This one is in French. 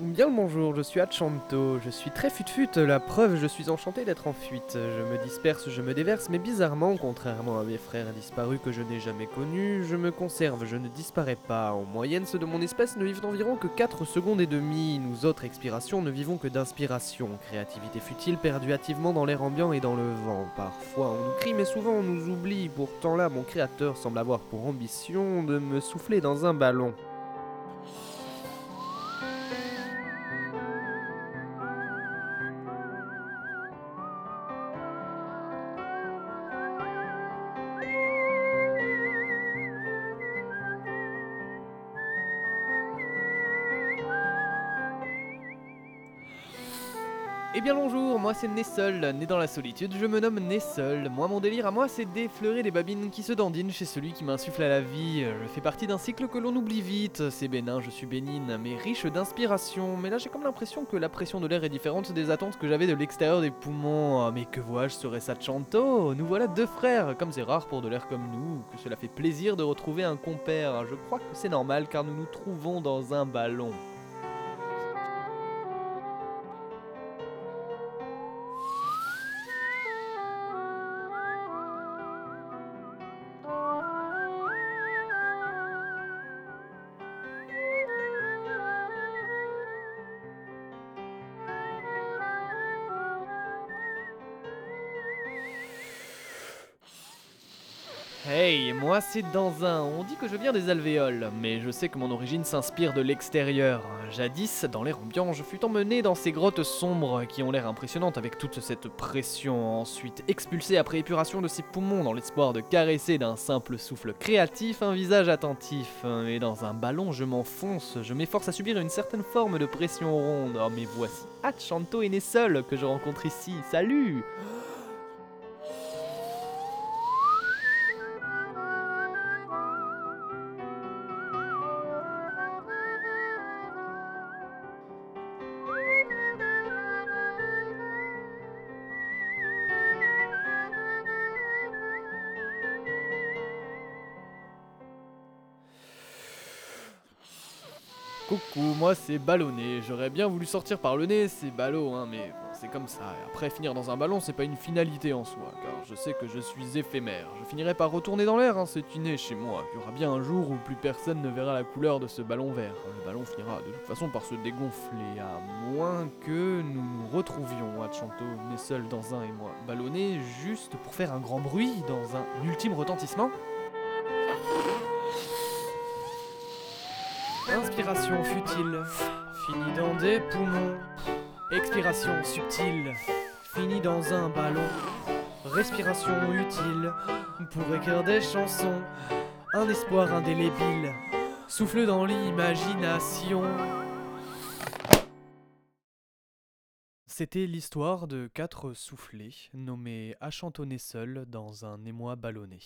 Bien le bonjour, je suis Achanto, je suis très fut-fut, la preuve, je suis enchanté d'être en fuite. Je me disperse, je me déverse, mais bizarrement, contrairement à mes frères disparus que je n'ai jamais connus, je me conserve, je ne disparais pas. En moyenne, ceux de mon espèce ne vivent environ que 4 secondes et demie, nous autres expirations ne vivons que d'inspiration. Créativité futile perdue hâtivement dans l'air ambiant et dans le vent. Parfois on nous crie, mais souvent on nous oublie, pourtant là, mon créateur semble avoir pour ambition de me souffler dans un ballon. Eh bien bonjour, moi c'est Nessol, né dans la solitude, je me nomme Nessol. Moi mon délire à moi c'est d'effleurer des babines qui se dandinent chez celui qui m'insuffle à la vie. Je fais partie d'un cycle que l'on oublie vite, c'est bénin, je suis bénigne, mais riche d'inspiration. Mais là j'ai comme l'impression que la pression de l'air est différente des attentes que j'avais de l'extérieur des poumons. Oh, mais que vois-je, serait ça Chanto Nous voilà deux frères, comme c'est rare pour de l'air comme nous, que cela fait plaisir de retrouver un compère. Je crois que c'est normal car nous nous trouvons dans un ballon. Hey, moi c'est dans un. On dit que je viens des alvéoles, mais je sais que mon origine s'inspire de l'extérieur. Jadis, dans l'air ambiant, je fus emmené dans ces grottes sombres qui ont l'air impressionnantes avec toute cette pression. Ensuite, expulsé après épuration de ces poumons dans l'espoir de caresser d'un simple souffle créatif un visage attentif. Et dans un ballon, je m'enfonce, je m'efforce à subir une certaine forme de pression ronde. Oh, mais voici Hachanto et Nessol que je rencontre ici. Salut! Coucou, moi c'est ballonné. J'aurais bien voulu sortir par le nez, c'est ballot, hein, mais c'est comme ça. Après, finir dans un ballon, c'est pas une finalité en soi, car je sais que je suis éphémère. Je finirai par retourner dans l'air, hein, c'est inné chez moi. Il y aura bien un jour où plus personne ne verra la couleur de ce ballon vert. Le ballon finira de toute façon par se dégonfler, à moins que nous nous retrouvions, Hachanto, né seul dans un et moi, ballonné juste pour faire un grand bruit dans un ultime retentissement. Inspiration futile, finie dans des poumons. Expiration subtile, finie dans un ballon. Respiration utile, pour écrire des chansons. Un espoir indélébile, souffle dans l'imagination. C'était l'histoire de quatre soufflés nommés à chantonner seuls dans un émoi ballonné.